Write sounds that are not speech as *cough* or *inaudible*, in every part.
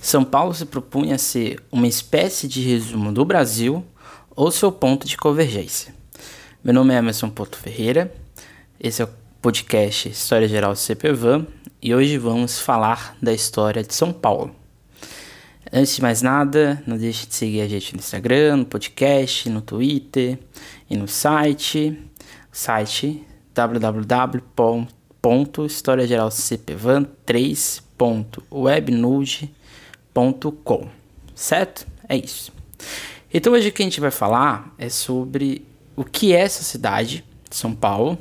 São Paulo se propunha a ser uma espécie de resumo do Brasil ou seu ponto de convergência. Meu nome é Emerson Porto Ferreira, esse é o podcast História Geral CPVAN e hoje vamos falar da história de São Paulo. Antes de mais nada, não deixe de seguir a gente no Instagram, no podcast, no Twitter e no site, site www.historiageralcpvan3.webnode.com com, certo? É isso. Então hoje o que a gente vai falar é sobre o que é essa cidade, São Paulo.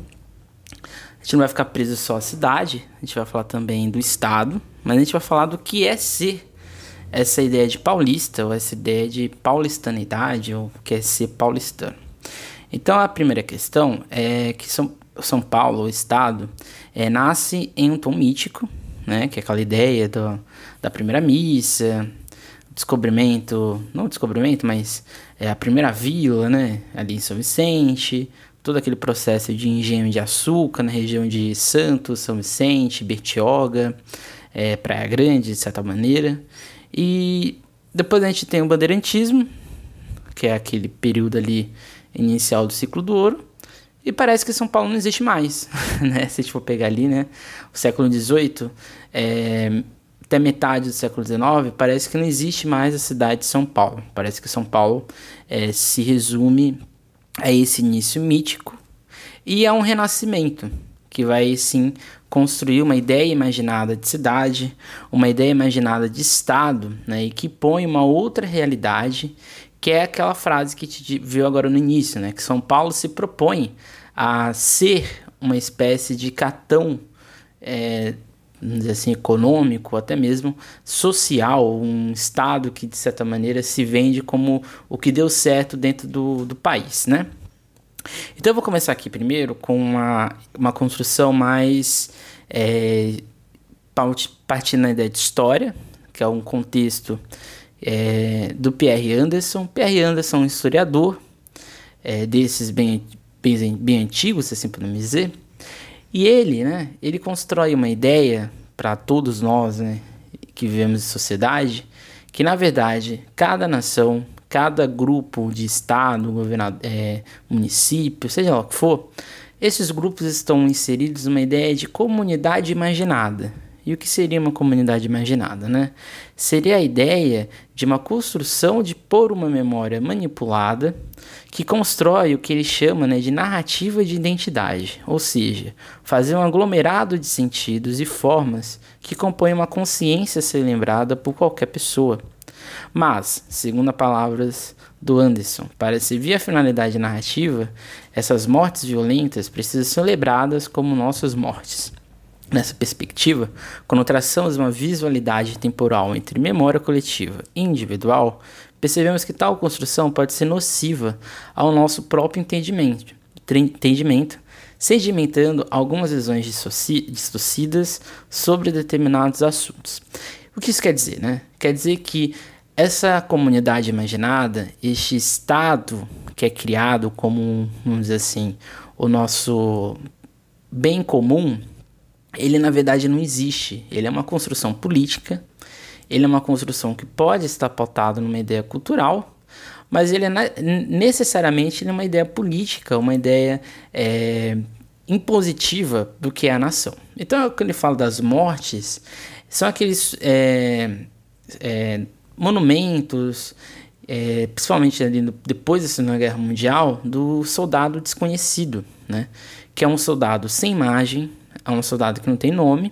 A gente não vai ficar preso só à cidade, a gente vai falar também do estado, mas a gente vai falar do que é ser essa ideia de paulista, ou essa ideia de paulistanidade, ou o que é ser paulistano. Então a primeira questão é que São, São Paulo, o estado, é, nasce em um tom mítico, né? Que é aquela ideia do, da primeira missa, descobrimento, não descobrimento, mas é a primeira vila, né? Ali em São Vicente, todo aquele processo de engenho de açúcar na região de Santos, São Vicente, Bertioga, é, Praia Grande, de certa maneira. E depois a gente tem o bandeirantismo, que é aquele período ali inicial do ciclo do ouro. E parece que São Paulo não existe mais, *laughs* né? Se a gente for pegar ali, né? O século XVIII, é, até metade do século XIX, parece que não existe mais a cidade de São Paulo. Parece que São Paulo é, se resume a esse início mítico e a um renascimento que vai sim construir uma ideia imaginada de cidade, uma ideia imaginada de estado, né, e que põe uma outra realidade que é aquela frase que te viu agora no início, né? Que São Paulo se propõe a ser uma espécie de catão, é, dizer assim, econômico, até mesmo social, um estado que de certa maneira se vende como o que deu certo dentro do, do país, né? Então eu vou começar aqui primeiro com uma, uma construção mais é, partindo da ideia de história, que é um contexto é, do Pierre Anderson. Pierre Anderson é um historiador é, desses bem, bem, bem antigos, assim podemos dizer. E ele, né, ele constrói uma ideia para todos nós, né, que vivemos em sociedade, que na verdade cada nação, cada grupo de estado, governador, é, município, seja lá o que for, esses grupos estão inseridos numa ideia de comunidade imaginada. E o que seria uma comunidade imaginada, né? Seria a ideia de uma construção de por uma memória manipulada que constrói o que ele chama né, de narrativa de identidade, ou seja, fazer um aglomerado de sentidos e formas que compõem uma consciência a ser lembrada por qualquer pessoa. Mas, segundo as palavras do Anderson, para servir a finalidade narrativa, essas mortes violentas precisam ser lembradas como nossas mortes. Nessa perspectiva, quando traçamos uma visualidade temporal entre memória coletiva e individual, percebemos que tal construção pode ser nociva ao nosso próprio entendimento, entendimento sedimentando algumas visões distorcidas sobre determinados assuntos. O que isso quer dizer? Né? Quer dizer que essa comunidade imaginada, este estado que é criado como, vamos dizer assim, o nosso bem comum, ele na verdade não existe. Ele é uma construção política, ele é uma construção que pode estar pautada numa ideia cultural, mas ele é necessariamente ele é uma ideia política, uma ideia é, impositiva do que é a nação. Então, quando ele fala das mortes, são aqueles é, é, monumentos, é, principalmente ali no, depois da Segunda Guerra Mundial, do soldado desconhecido, né? que é um soldado sem imagem, é um soldado que não tem nome,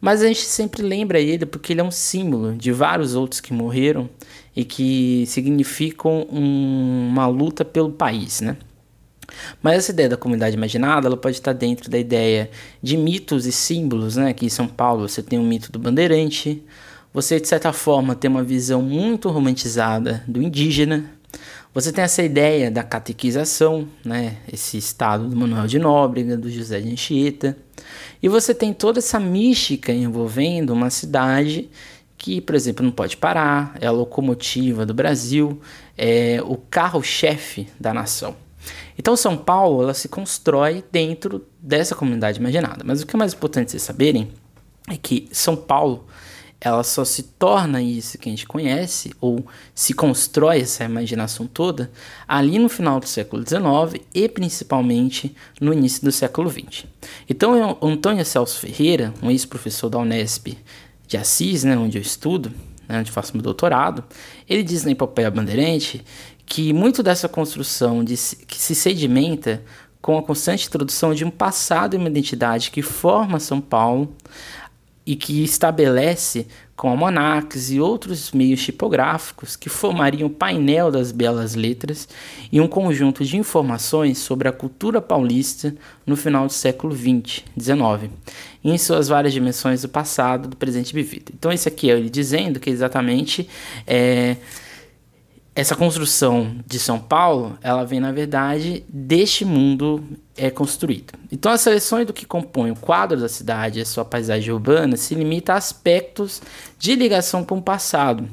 mas a gente sempre lembra ele porque ele é um símbolo de vários outros que morreram e que significam um, uma luta pelo país, né? Mas essa ideia da comunidade imaginada, ela pode estar dentro da ideia de mitos e símbolos, né? Aqui em São Paulo você tem o mito do bandeirante, você de certa forma tem uma visão muito romantizada do indígena, você tem essa ideia da catequização, né? Esse estado do Manuel de Nóbrega, do José de Anchieta. E você tem toda essa mística envolvendo uma cidade que, por exemplo, não pode parar, é a locomotiva do Brasil, é o carro-chefe da nação. Então, São Paulo ela se constrói dentro dessa comunidade imaginada. Mas o que é mais importante vocês saberem é que São Paulo ela só se torna isso que a gente conhece, ou se constrói essa imaginação toda, ali no final do século XIX e principalmente no início do século XX. Então, Antônio Celso Ferreira, um ex-professor da Unesp de Assis, né, onde eu estudo, né, onde faço meu doutorado, ele diz na Epopeia Bandeirante que muito dessa construção de, que se sedimenta com a constante introdução de um passado e uma identidade que forma São Paulo e que estabelece com almanacs e outros meios tipográficos que formariam o painel das belas letras e um conjunto de informações sobre a cultura paulista no final do século XX, XIX, em suas várias dimensões do passado, do presente e vivido. Então esse aqui é ele dizendo que exatamente é, essa construção de São Paulo, ela vem na verdade deste mundo é construído. Então as seleções do que compõe o quadro da cidade e a sua paisagem urbana se limita a aspectos de ligação com o passado,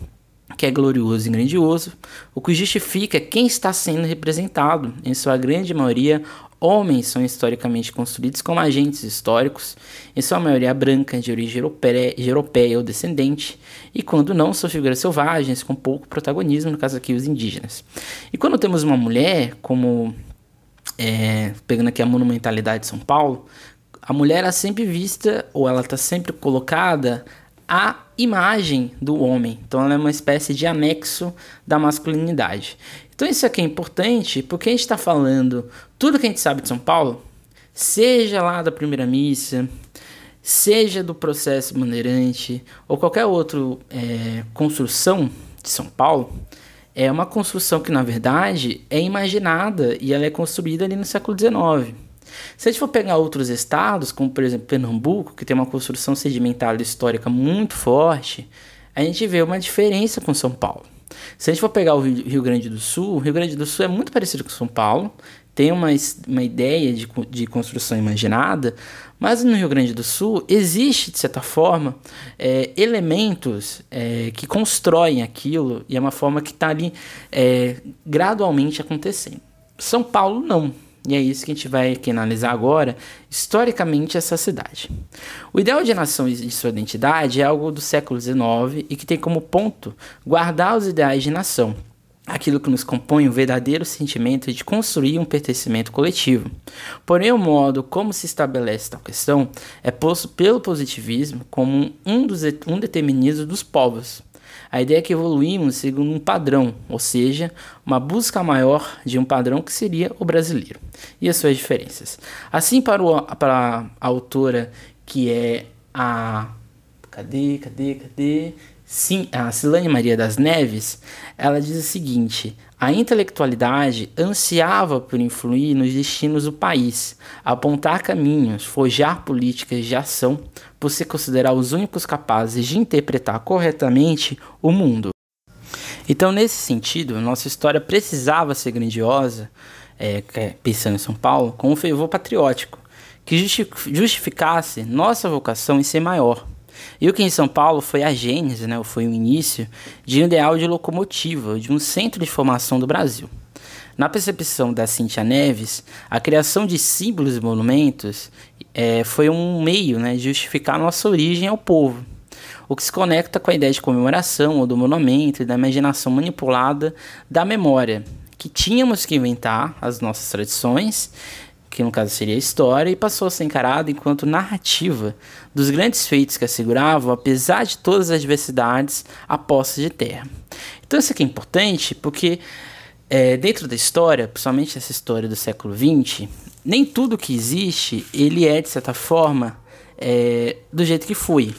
que é glorioso e grandioso, o que justifica quem está sendo representado, em sua grande maioria Homens são historicamente construídos como agentes históricos, em sua maioria branca, de origem europeia, ou descendente, e quando não, são figuras selvagens com pouco protagonismo, no caso aqui os indígenas. E quando temos uma mulher, como é, pegando aqui a monumentalidade de São Paulo, a mulher é sempre vista, ou ela está sempre colocada a imagem do homem. Então ela é uma espécie de anexo da masculinidade. Então isso aqui é importante porque a gente está falando tudo que a gente sabe de São Paulo, seja lá da primeira missa, seja do processo bandeirante ou qualquer outra é, construção de São Paulo, é uma construção que na verdade é imaginada e ela é construída ali no século XIX. Se a gente for pegar outros estados, como por exemplo Pernambuco, que tem uma construção sedimentada histórica muito forte, a gente vê uma diferença com São Paulo. Se a gente for pegar o Rio Grande do Sul, o Rio Grande do Sul é muito parecido com São Paulo, tem uma, uma ideia de, de construção imaginada, mas no Rio Grande do Sul existe, de certa forma, é, elementos é, que constroem aquilo e é uma forma que está ali é, gradualmente acontecendo. São Paulo não. E é isso que a gente vai aqui analisar agora, historicamente, essa cidade. O ideal de nação e de sua identidade é algo do século XIX e que tem como ponto guardar os ideais de nação, aquilo que nos compõe o verdadeiro sentimento de construir um pertencimento coletivo. Porém, o modo como se estabelece tal questão é posto pelo positivismo como um, dos, um determinismo dos povos, a ideia é que evoluímos segundo um padrão, ou seja, uma busca maior de um padrão que seria o brasileiro e as suas diferenças. Assim, para, o, para a autora que é a. Cadê, cadê, cadê? Sim, a Silane Maria das Neves, ela diz o seguinte: a intelectualidade ansiava por influir nos destinos do país, apontar caminhos, forjar políticas de ação, por se considerar os únicos capazes de interpretar corretamente o mundo. Então, nesse sentido, nossa história precisava ser grandiosa, é, é pensando em São Paulo, com um fervor patriótico, que justificasse nossa vocação em ser maior e o que em São Paulo foi a gênese, né, foi o início de um ideal de locomotiva, de um centro de formação do Brasil. Na percepção da Cintia Neves, a criação de símbolos e monumentos é, foi um meio né, de justificar nossa origem ao povo, o que se conecta com a ideia de comemoração ou do monumento e da imaginação manipulada da memória, que tínhamos que inventar as nossas tradições que no caso seria a história, e passou a ser encarado enquanto narrativa dos grandes feitos que asseguravam, apesar de todas as adversidades, a posse de terra. Então isso aqui é importante porque é, dentro da história, principalmente essa história do século XX, nem tudo que existe ele é de certa forma é, do jeito que foi,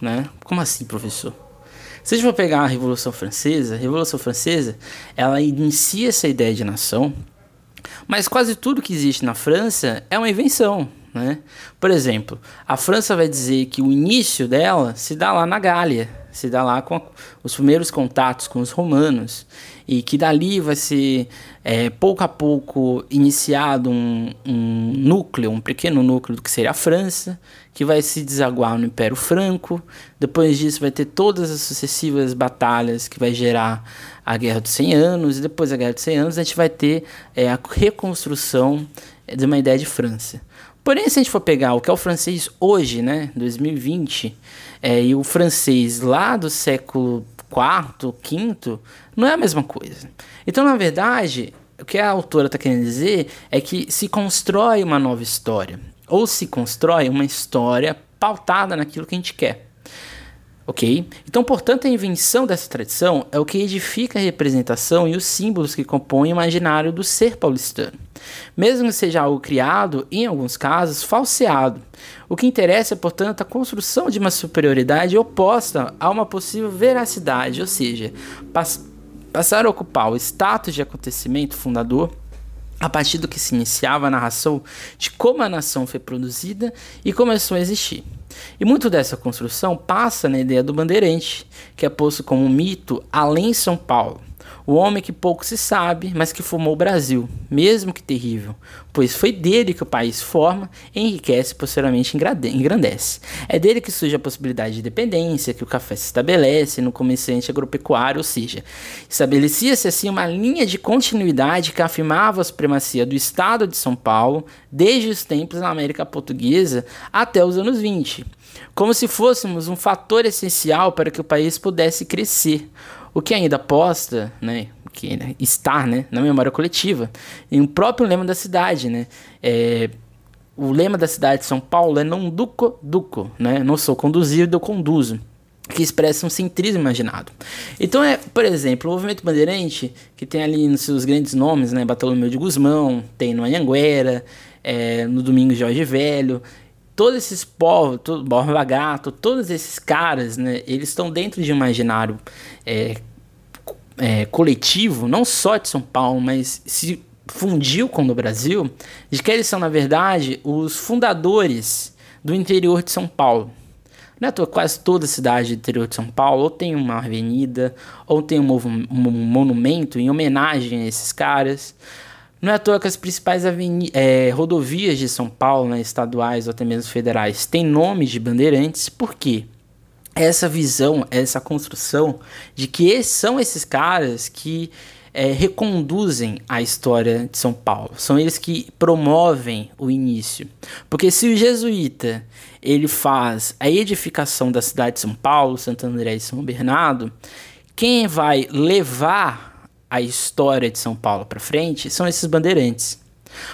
né? Como assim, professor? Se a gente for pegar a Revolução Francesa, a Revolução Francesa, ela inicia essa ideia de nação, mas quase tudo que existe na França é uma invenção. Né? Por exemplo, a França vai dizer que o início dela se dá lá na Gália, se dá lá com a, os primeiros contatos com os romanos, e que dali vai ser é, pouco a pouco iniciado um, um, núcleo, um pequeno núcleo do que seria a França, que vai se desaguar no Império Franco. Depois disso, vai ter todas as sucessivas batalhas que vai gerar a Guerra dos 100 Anos, e depois da Guerra dos 100 Anos, a gente vai ter é, a reconstrução de uma ideia de França. Porém, se a gente for pegar o que é o francês hoje, né, 2020, é, e o francês lá do século IV, V, não é a mesma coisa. Então, na verdade, o que a autora está querendo dizer é que se constrói uma nova história, ou se constrói uma história pautada naquilo que a gente quer. Ok? Então, portanto, a invenção dessa tradição é o que edifica a representação e os símbolos que compõem o imaginário do ser paulistano. Mesmo que seja algo criado, em alguns casos, falseado. O que interessa é, portanto, a construção de uma superioridade oposta a uma possível veracidade, ou seja, pass passar a ocupar o status de acontecimento fundador a partir do que se iniciava a narração de como a nação foi produzida e começou a existir. E muito dessa construção passa na ideia do bandeirante, que é posto como um mito além São Paulo. O homem que pouco se sabe, mas que formou o Brasil, mesmo que terrível, pois foi dele que o país forma, enriquece e posteriormente engrandece. É dele que surge a possibilidade de independência, que o café se estabelece no comerciante agropecuário, ou seja, estabelecia-se assim uma linha de continuidade que afirmava a supremacia do Estado de São Paulo desde os tempos na América Portuguesa até os anos 20, como se fôssemos um fator essencial para que o país pudesse crescer. O que ainda aposta, né, que está né, na memória coletiva, em um próprio lema da cidade, né, é, o lema da cidade de São Paulo é não duco duco, né, não sou conduzido, eu conduzo que expressa um centrismo imaginado. Então é, por exemplo, o movimento bandeirante, que tem ali nos seus grandes nomes, né, Bartolomeu de Guzmão, tem no Anhanguera, é, no Domingo Jorge Velho, todos esses povos, todo, Borba Gato, todos esses caras, né, eles estão dentro de um imaginário é, é, coletivo, não só de São Paulo, mas se fundiu com o Brasil, de que eles são, na verdade, os fundadores do interior de São Paulo. Né, quase toda cidade do interior de São Paulo ou tem uma avenida ou tem um, um monumento em homenagem a esses caras. Não é à toa que as principais é, rodovias de São Paulo, né, estaduais ou até mesmo federais, têm nomes de bandeirantes, por quê? Essa visão, essa construção de que são esses caras que é, reconduzem a história de São Paulo. São eles que promovem o início. Porque se o jesuíta ele faz a edificação da cidade de São Paulo, Santo André e São Bernardo, quem vai levar a história de São Paulo para frente são esses bandeirantes.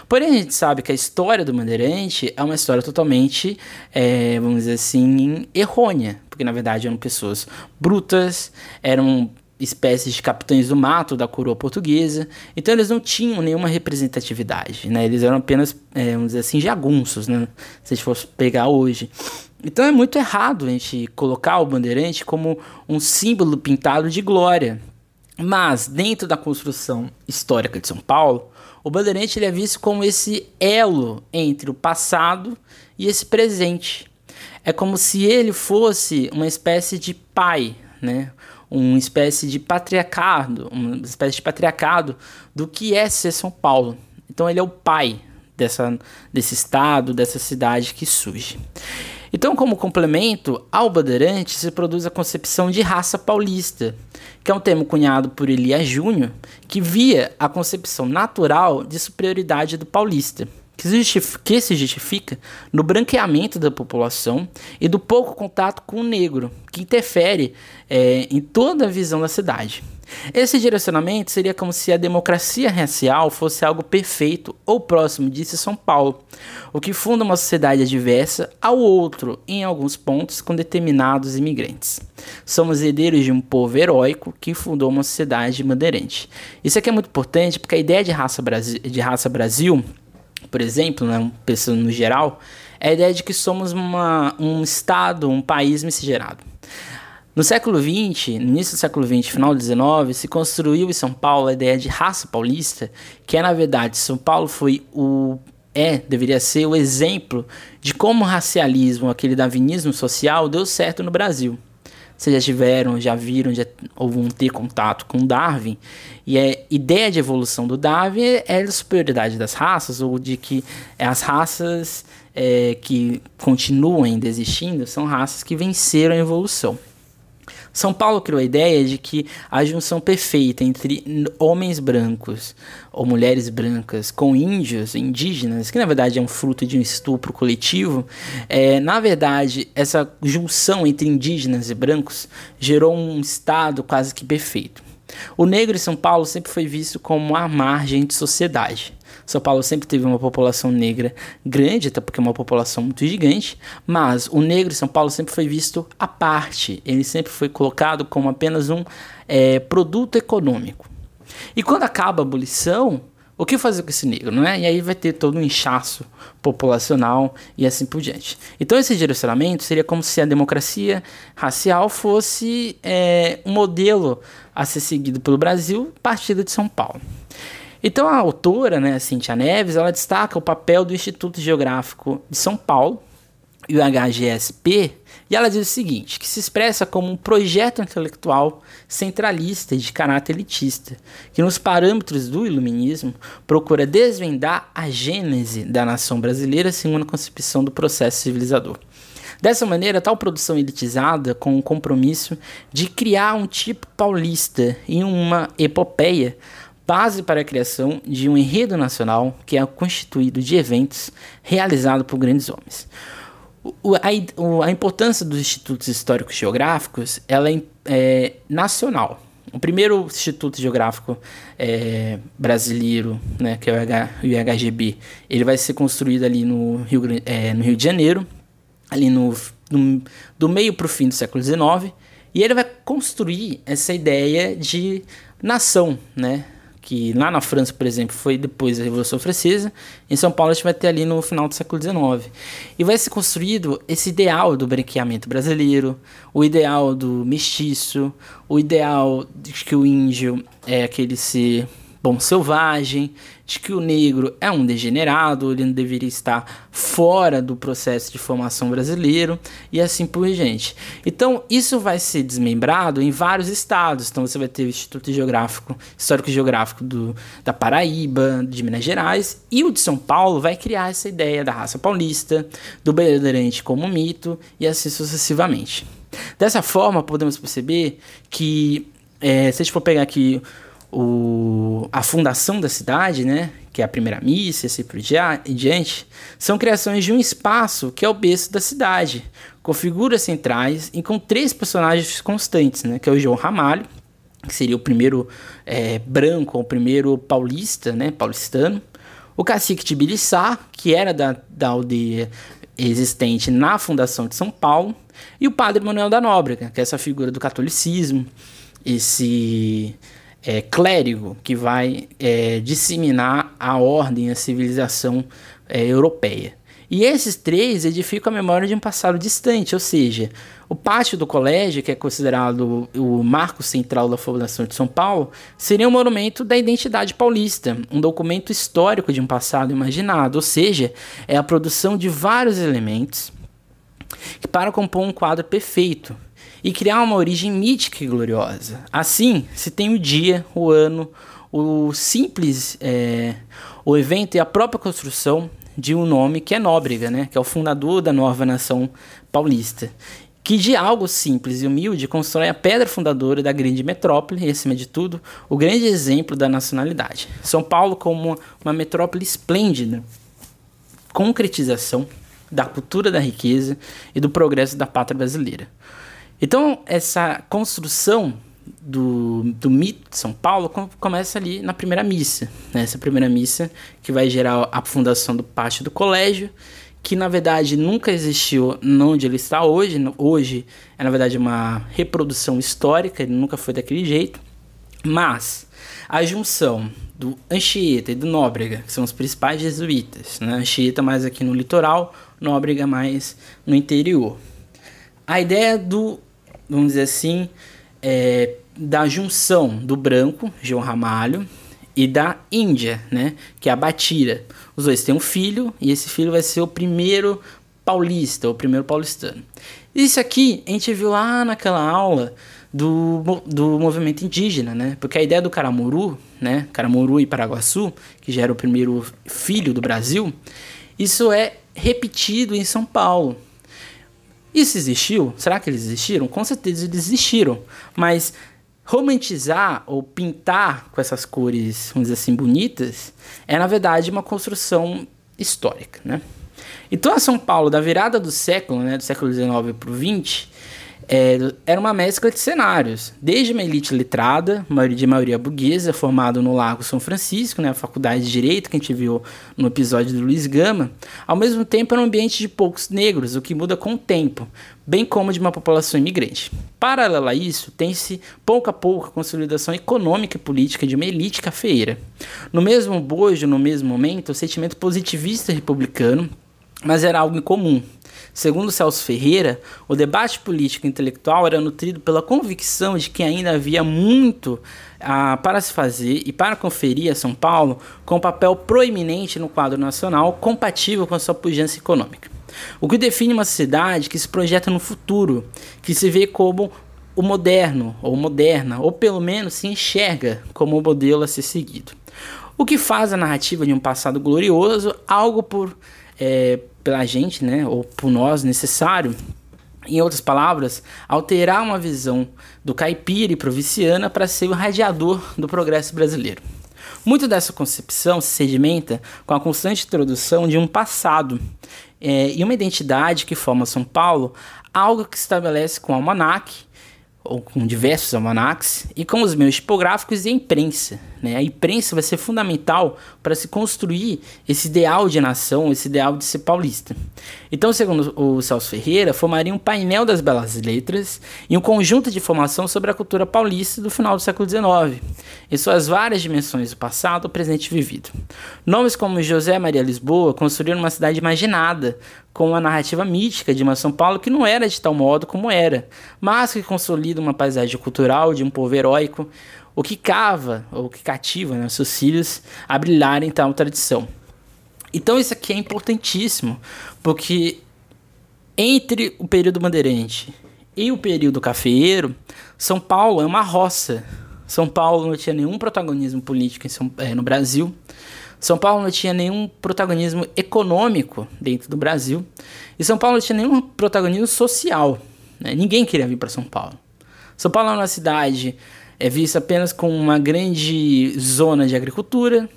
Porém, a gente sabe que a história do Bandeirante é uma história totalmente, é, vamos dizer assim, errônea, porque na verdade eram pessoas brutas, eram espécies de capitães do mato da coroa portuguesa, então eles não tinham nenhuma representatividade, né? Eles eram apenas, é, vamos dizer assim, jagunços, né? Se a gente fosse pegar hoje. Então é muito errado a gente colocar o Bandeirante como um símbolo pintado de glória, mas, dentro da construção histórica de São Paulo, o Bandeirante ele é visto como esse elo entre o passado e esse presente. É como se ele fosse uma espécie de pai, né? uma espécie de patriarcado, uma espécie de patriarcado do que é ser São Paulo. Então ele é o pai dessa, desse estado, dessa cidade que surge. Então, como complemento ao Bandeirante, se produz a concepção de raça paulista, que é um termo cunhado por Elias Júnior, que via a concepção natural de superioridade do paulista, que, se justifica no branqueamento da população e do pouco contato com o negro, que interfere é, em toda a visão da cidade. Esse direcionamento seria como se a democracia racial fosse algo perfeito ou próximo disso em São Paulo, o que funda uma sociedade adversa ao outro em alguns pontos com determinados imigrantes. Somos herdeiros de um povo heróico que fundou uma sociedade bandeirante. Isso aqui é muito importante porque a ideia de raça Brasil, de raça Brasil por exemplo, né, pensando no geral, é a ideia de que somos uma, um estado, um país miscigenado. No século XX, no início do século XX, final do XIX, se construiu em São Paulo a ideia de raça paulista, que é na verdade São Paulo foi o é, deveria ser o exemplo de como o racialismo, aquele darwinismo social, deu certo no Brasil. Vocês já tiveram, já viram, já ou vão ter contato com Darwin. E a ideia de evolução do Darwin é a superioridade das raças, ou de que as raças é, que continuam ainda existindo são raças que venceram a evolução. São Paulo criou a ideia de que a junção perfeita entre homens brancos ou mulheres brancas com índios, indígenas, que na verdade é um fruto de um estupro coletivo, é, na verdade, essa junção entre indígenas e brancos gerou um estado quase que perfeito. O negro em São Paulo sempre foi visto como a margem de sociedade. São Paulo sempre teve uma população negra grande, até porque é uma população muito gigante, mas o negro em São Paulo sempre foi visto à parte, ele sempre foi colocado como apenas um é, produto econômico. E quando acaba a abolição, o que fazer com esse negro, não é? E aí vai ter todo um inchaço populacional e assim por diante. Então esse direcionamento seria como se a democracia racial fosse é, um modelo a ser seguido pelo Brasil, partido de São Paulo. Então a autora, né, Cintia Neves, ela destaca o papel do Instituto Geográfico de São Paulo, e o HGSP, e ela diz o seguinte, que se expressa como um projeto intelectual centralista e de caráter elitista, que nos parâmetros do iluminismo procura desvendar a gênese da nação brasileira segundo a concepção do processo civilizador. Dessa maneira, tal produção elitizada, com o compromisso de criar um tipo paulista e uma epopeia, base para a criação de um enredo nacional que é constituído de eventos realizados por grandes homens. O, a, a, importância dos institutos históricos geográficos ela é, é nacional. O primeiro instituto geográfico é, brasileiro, né, que é o, H, o IHGB, ele vai ser construído ali no Rio, é, no Rio de Janeiro, ali no, no do meio para o fim do século XIX, e ele vai construir essa ideia de nação, né? Que lá na França, por exemplo, foi depois da Revolução Francesa, em São Paulo a gente vai ter ali no final do século XIX. E vai ser construído esse ideal do branqueamento brasileiro, o ideal do mestiço, o ideal de que o índio é aquele ser bom selvagem, de que o negro é um degenerado, ele não deveria estar fora do processo de formação brasileiro e assim por diante. Então, isso vai ser desmembrado em vários estados. Então, você vai ter o Instituto Geográfico, Histórico Geográfico do, da Paraíba, de Minas Gerais, e o de São Paulo vai criar essa ideia da raça paulista, do bandeirante como mito e assim sucessivamente. Dessa forma, podemos perceber que, é, se a gente for pegar aqui o, a fundação da cidade, né, que é a primeira missa assim por diante, são criações de um espaço que é o berço da cidade, com figuras centrais e com três personagens constantes, né, que é o João Ramalho, que seria o primeiro é, branco, o primeiro paulista, né, paulistano, o cacique Tibiriçá, que era da, da aldeia existente na fundação de São Paulo, e o padre Manuel da Nóbrega, que é essa figura do catolicismo, esse é, clérigo que vai é, disseminar a ordem, a civilização é, europeia. E esses três edificam a memória de um passado distante, ou seja, o pátio do colégio, que é considerado o marco central da fundação de São Paulo, seria um monumento da identidade paulista, um documento histórico de um passado imaginado, ou seja, é a produção de vários elementos para compor um quadro perfeito e criar uma origem mítica e gloriosa. Assim, se tem o dia, o ano, o simples é, o evento e a própria construção de um nome que é Nóbrega, né, que é o fundador da nova nação paulista, que de algo simples e humilde constrói a pedra fundadora da grande metrópole e, acima de tudo, o grande exemplo da nacionalidade. São Paulo como uma metrópole esplêndida, concretização da cultura da riqueza e do progresso da pátria brasileira. Então, essa construção do, do mito de São Paulo começa ali na primeira missa. Né? Essa primeira missa que vai gerar a fundação do pátio do colégio, que na verdade nunca existiu onde ele está hoje. Hoje é na verdade uma reprodução histórica, ele nunca foi daquele jeito. Mas a junção do Anchieta e do Nóbrega, que são os principais jesuítas, né? Anchieta mais aqui no litoral, Nóbrega mais no interior. A ideia do vamos dizer assim, é, da junção do branco, João Ramalho, e da Índia, né, que é a Batira. Os dois têm um filho e esse filho vai ser o primeiro paulista, o primeiro paulistano. Isso aqui a gente viu lá naquela aula do, do movimento indígena, né? Porque a ideia do Caramuru, né? Caramuru e Paraguaçu, que já era o primeiro filho do Brasil, isso é repetido em São Paulo. Isso existiu? Será que eles existiram? Com certeza eles existiram, mas romantizar ou pintar com essas cores, vamos dizer assim, bonitas, é na verdade uma construção histórica, né? Então a São Paulo da virada do século, né, do século XIX para o XX, é, era uma mescla de cenários, desde uma elite letrada, de maioria burguesa, formada no Largo São Francisco, né, a faculdade de Direito que a gente viu no episódio do Luiz Gama, ao mesmo tempo era um ambiente de poucos negros, o que muda com o tempo, bem como de uma população imigrante. Paralelo a isso, tem-se pouco a pouco a consolidação econômica e política de uma elite cafeeira. No mesmo bojo, no mesmo momento, o sentimento positivista republicano, mas era algo incomum. Segundo Celso Ferreira, o debate político e intelectual era nutrido pela convicção de que ainda havia muito ah, para se fazer e para conferir a São Paulo com um papel proeminente no quadro nacional compatível com a sua pujança econômica. O que define uma cidade que se projeta no futuro, que se vê como o moderno ou moderna, ou pelo menos se enxerga como o modelo a ser seguido. O que faz a narrativa de um passado glorioso algo por é, pela gente, né, ou por nós necessário, em outras palavras, alterar uma visão do caipira e provinciana para ser o radiador do progresso brasileiro. Muito dessa concepção se sedimenta com a constante introdução de um passado é, e uma identidade que forma São Paulo, algo que se estabelece com o almanac ou com diversos almanacs, e com os meios tipográficos e a imprensa. Né? A imprensa vai ser fundamental para se construir esse ideal de nação, esse ideal de ser paulista. Então, segundo o Celso Ferreira, formaria um painel das belas letras e um conjunto de informação sobre a cultura paulista do final do século XIX, em suas várias dimensões do passado, presente e vivido. Nomes como José Maria Lisboa construíram uma cidade imaginada, com uma narrativa mítica de uma São Paulo que não era de tal modo como era, mas que consolida uma paisagem cultural de um povo heróico, o que cava, ou que cativa né, seus filhos a brilhar em tal tradição. Então isso aqui é importantíssimo, porque entre o período bandeirante e o período cafeeiro, São Paulo é uma roça. São Paulo não tinha nenhum protagonismo político São, é, no Brasil. São Paulo não tinha nenhum protagonismo econômico dentro do Brasil e São Paulo não tinha nenhum protagonismo social. Né? Ninguém queria vir para São Paulo. São Paulo é uma cidade é vista apenas como uma grande zona de agricultura.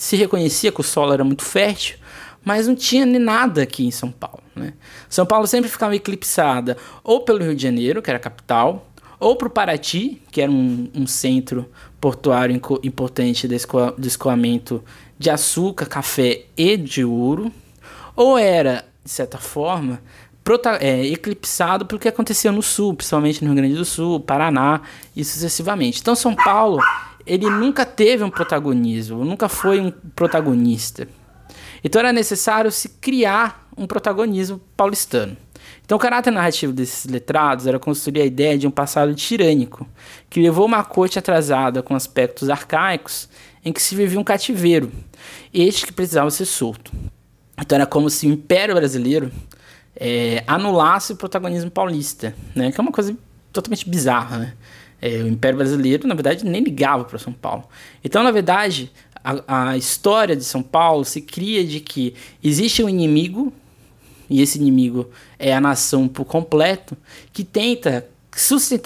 Se reconhecia que o solo era muito fértil, mas não tinha nada aqui em São Paulo. Né? São Paulo sempre ficava eclipsada ou pelo Rio de Janeiro, que era a capital, ou para o Paraty, que era um, um centro portuário importante de, escoamento de açúcar, café e de ouro, ou era, de certa forma, é, eclipsado pelo que acontecia no sul, principalmente no Rio Grande do Sul, Paraná e sucessivamente. Então São Paulo, ele nunca teve um protagonismo, nunca foi um protagonista. Então era necessário se criar um protagonismo paulistano. Então, o caráter narrativo desses letrados era construir a ideia de um passado tirânico, que levou uma corte atrasada com aspectos arcaicos, em que se vivia um cativeiro, este que precisava ser solto. Então, era como se o Império Brasileiro é, anulasse o protagonismo paulista, né? que é uma coisa totalmente bizarra. Né? É, o Império Brasileiro, na verdade, nem ligava para São Paulo. Então, na verdade, a, a história de São Paulo se cria de que existe um inimigo e esse inimigo é a nação por completo, que tenta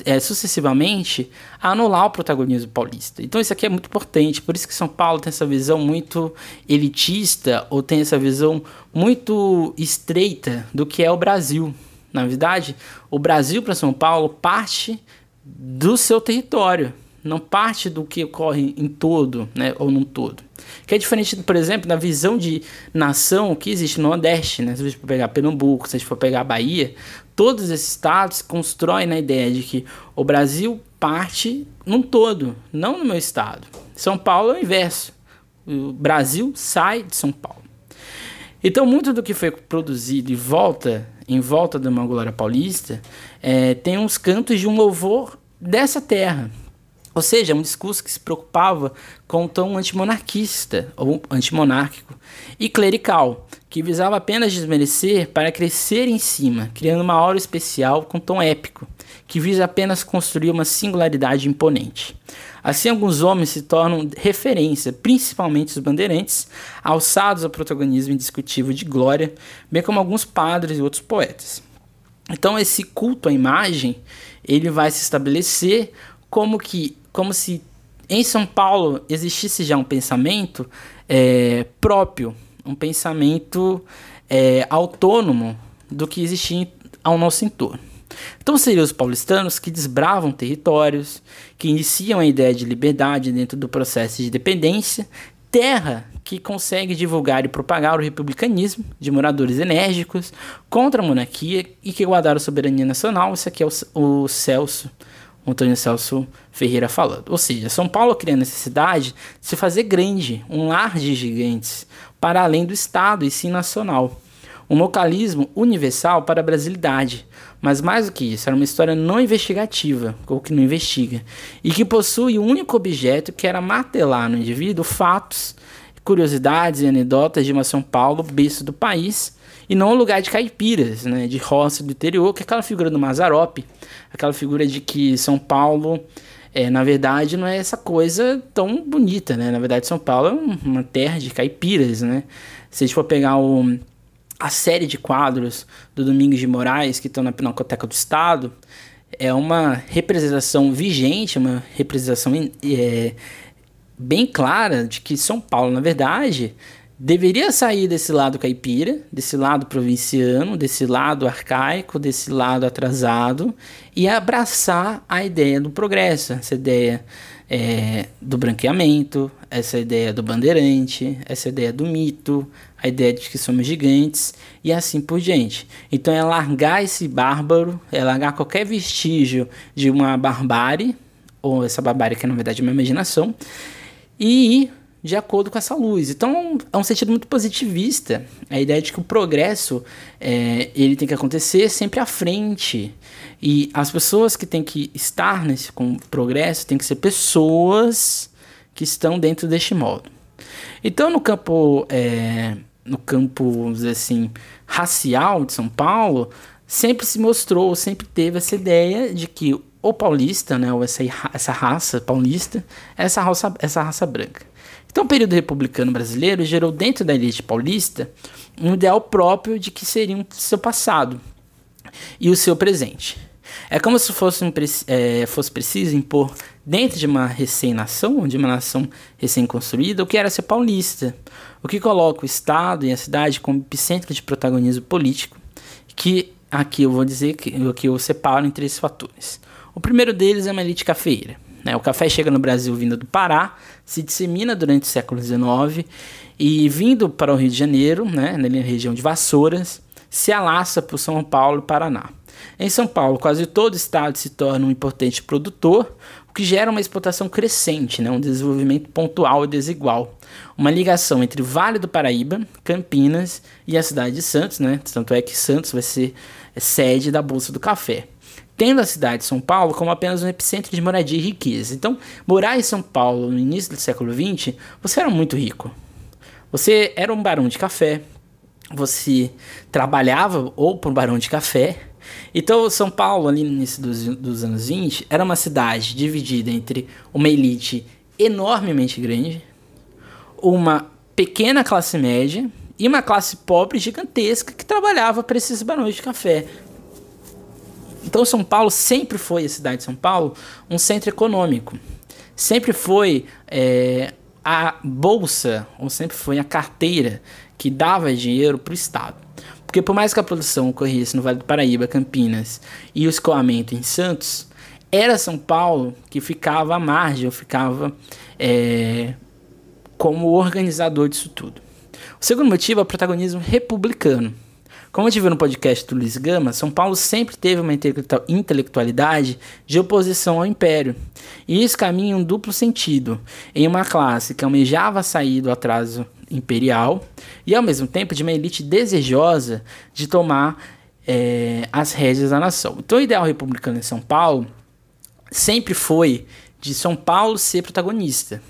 é, sucessivamente anular o protagonismo paulista. Então isso aqui é muito importante, por isso que São Paulo tem essa visão muito elitista ou tem essa visão muito estreita do que é o Brasil. Na verdade, o Brasil para São Paulo parte do seu território não parte do que ocorre em todo, né, ou num todo. Que é diferente, por exemplo, da visão de nação que existe no Nordeste, né? Se a gente for pegar Pernambuco, se a gente for pegar a Bahia, todos esses estados constroem na ideia de que o Brasil parte num todo, não no meu estado. São Paulo é o inverso. O Brasil sai de São Paulo. Então, muito do que foi produzido e volta em volta da Glória Paulista é, tem uns cantos de um louvor dessa terra, ou seja, um discurso que se preocupava com o tom antimonarquista ou antimonárquico e clerical, que visava apenas desmerecer para crescer em cima, criando uma aura especial com tom épico, que visa apenas construir uma singularidade imponente. Assim, alguns homens se tornam referência, principalmente os bandeirantes, alçados ao protagonismo indiscutível de glória, bem como alguns padres e outros poetas. Então esse culto à imagem, ele vai se estabelecer como que como se em São Paulo existisse já um pensamento é, próprio, um pensamento é, autônomo do que existia ao nosso entorno. Então seriam os paulistanos que desbravam territórios, que iniciam a ideia de liberdade dentro do processo de dependência, terra que consegue divulgar e propagar o republicanismo de moradores enérgicos contra a monarquia e que guardaram a soberania nacional. Isso aqui é o, o Celso, Antônio Celso Ferreira falando. Ou seja, São Paulo cria a necessidade de se fazer grande, um lar de gigantes, para além do Estado e sim nacional um localismo universal para a brasilidade. Mas mais do que isso, era uma história não investigativa, ou que não investiga, e que possui um único objeto que era martelar no indivíduo fatos, curiosidades e anedotas de uma São Paulo, berço do país, e não um lugar de caipiras, né, de roça do interior, que é aquela figura do Mazarope, aquela figura de que São Paulo, é, na verdade, não é essa coisa tão bonita, né? Na verdade, São Paulo é uma terra de caipiras, né? Se a gente for pegar o a série de quadros do Domingos de Moraes, que estão na Pinacoteca do Estado, é uma representação vigente, uma representação é, bem clara de que São Paulo, na verdade, deveria sair desse lado caipira, desse lado provinciano, desse lado arcaico, desse lado atrasado e abraçar a ideia do progresso, essa ideia é, do branqueamento, essa ideia do bandeirante, essa ideia do mito, a ideia de que somos gigantes e assim por diante. Então é largar esse bárbaro, é largar qualquer vestígio de uma barbárie, ou essa barbárie que na verdade é uma imaginação, e ir de acordo com essa luz. Então é um sentido muito positivista, a ideia de que o progresso é, ele tem que acontecer sempre à frente. E as pessoas que têm que estar nesse progresso têm que ser pessoas que estão dentro deste modo. Então no campo é, no campo vamos dizer assim racial de São Paulo sempre se mostrou, sempre teve essa ideia de que o paulista, né, ou essa, essa raça paulista, essa raça, essa raça branca. Então, o período republicano brasileiro gerou dentro da elite paulista um ideal próprio de que seria o seu passado e o seu presente. É como se fosse, é, fosse preciso impor dentro de uma recém-nação, de uma nação recém-construída, o que era ser paulista, o que coloca o Estado e a cidade como epicentro de protagonismo político, que aqui eu vou dizer que, que eu separo em três fatores. O primeiro deles é uma elite cafeira. Né? O café chega no Brasil vindo do Pará, se dissemina durante o século XIX e vindo para o Rio de Janeiro, né, na região de Vassouras, se alaça por São Paulo e Paraná. Em São Paulo, quase todo o estado se torna um importante produtor, o que gera uma exportação crescente, né, um desenvolvimento pontual e desigual. Uma ligação entre Vale do Paraíba, Campinas e a cidade de Santos, né, tanto é que Santos vai ser sede da Bolsa do Café tendo a cidade de São Paulo como apenas um epicentro de moradia e riqueza. Então, morar em São Paulo no início do século XX, você era muito rico. Você era um barão de café, você trabalhava ou para um barão de café. Então, São Paulo, ali no início dos, dos anos 20, era uma cidade dividida entre uma elite enormemente grande, uma pequena classe média e uma classe pobre gigantesca que trabalhava para esses barões de café. Então São Paulo sempre foi, a cidade de São Paulo, um centro econômico. Sempre foi é, a bolsa, ou sempre foi a carteira que dava dinheiro para o Estado. Porque por mais que a produção ocorresse no Vale do Paraíba, Campinas e o escoamento em Santos, era São Paulo que ficava à margem, ou ficava é, como organizador disso tudo. O segundo motivo é o protagonismo republicano. Como a gente viu no podcast do Luiz Gama, São Paulo sempre teve uma intelectualidade de oposição ao império. E isso caminha em um duplo sentido, em uma classe que almejava sair do atraso imperial e ao mesmo tempo de uma elite desejosa de tomar é, as rédeas da nação. Então o ideal republicano em São Paulo sempre foi de São Paulo ser protagonista.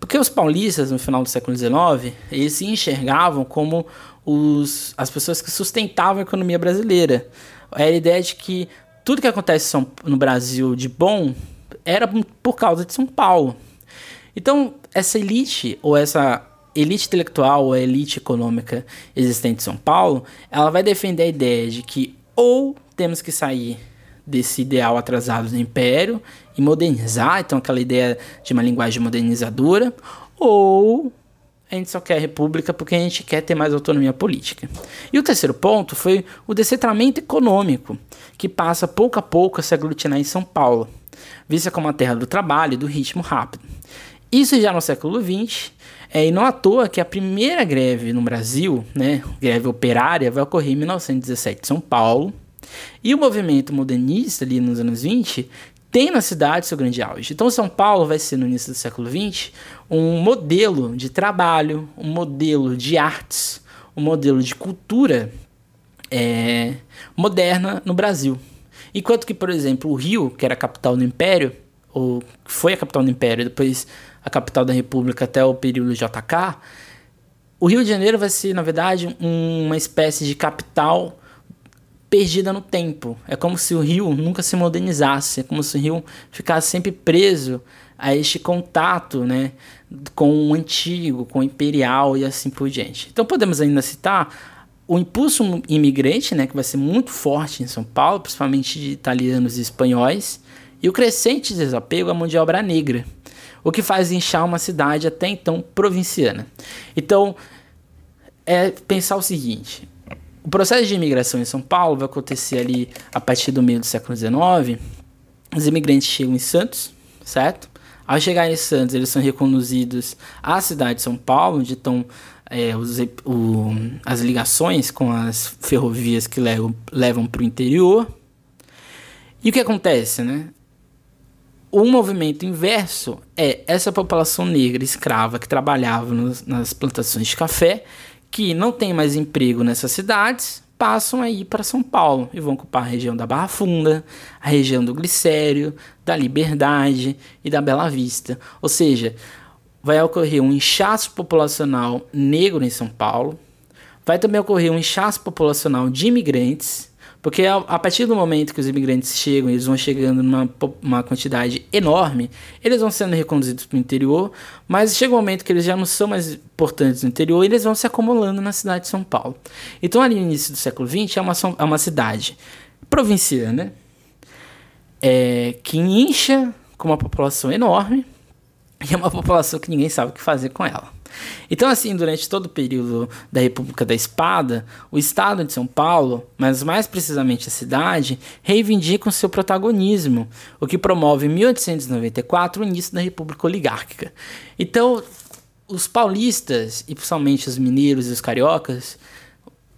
Porque os paulistas, no final do século XIX, eles se enxergavam como os, as pessoas que sustentavam a economia brasileira. Era a ideia de que tudo que acontece no Brasil de bom era por causa de São Paulo. Então, essa elite, ou essa elite intelectual, ou a elite econômica existente em São Paulo, ela vai defender a ideia de que ou temos que sair desse ideal atrasado do império e modernizar, então aquela ideia de uma linguagem modernizadora, ou a gente só quer a república porque a gente quer ter mais autonomia política. E o terceiro ponto foi o descentramento econômico, que passa pouco a pouco a se aglutinar em São Paulo, vista como a terra do trabalho e do ritmo rápido. Isso já no século XX, é, e não à toa que a primeira greve no Brasil, né, greve operária, vai ocorrer em 1917 em São Paulo, e o movimento modernista ali nos anos 20 tem na cidade seu grande auge. Então, São Paulo vai ser, no início do século XX, um modelo de trabalho, um modelo de artes, um modelo de cultura é, moderna no Brasil. Enquanto que, por exemplo, o Rio, que era a capital do Império, ou foi a capital do Império, depois a capital da República até o período JK, o Rio de Janeiro vai ser, na verdade, uma espécie de capital perdida no tempo. É como se o Rio nunca se modernizasse, é como se o Rio ficasse sempre preso a este contato né, com o antigo, com o imperial e assim por diante. Então podemos ainda citar o impulso imigrante, né, que vai ser muito forte em São Paulo, principalmente de italianos e espanhóis, e o crescente desapego à mão de obra negra, o que faz inchar uma cidade até então provinciana. Então, é pensar o seguinte: o processo de imigração em São Paulo vai acontecer ali a partir do meio do século XIX. Os imigrantes chegam em Santos, certo? Ao chegar em Santos, eles são reconduzidos à cidade de São Paulo, onde estão é, os, o, as ligações com as ferrovias que levam, levam para o interior. E o que acontece, né? O movimento inverso é essa população negra escrava que trabalhava nos, nas plantações de café que não tem mais emprego nessas cidades passam a ir para São Paulo e vão ocupar a região da Barra Funda, a região do Glicério, da Liberdade e da Bela Vista. Ou seja, vai ocorrer um inchaço populacional negro em São Paulo, vai também ocorrer um inchaço populacional de imigrantes porque a, a, partir do momento que os imigrantes chegam, eles vão chegando numa uma quantidade enorme, eles vão sendo reconduzidos para o interior, mas chega um momento que eles já não são mais importantes no interior e eles vão se acumulando na cidade de São Paulo. Então, ali no início do século XX, é uma, é uma cidade provinciana, é, que incha com uma população enorme e é uma população que ninguém sabe o que fazer com ela. Então, assim, durante todo o período da República da Espada, o Estado de São Paulo, mas mais precisamente a cidade, reivindicam seu protagonismo, o que promove em 1894 o início da República Oligárquica. Então, os paulistas, e principalmente os mineiros e os cariocas,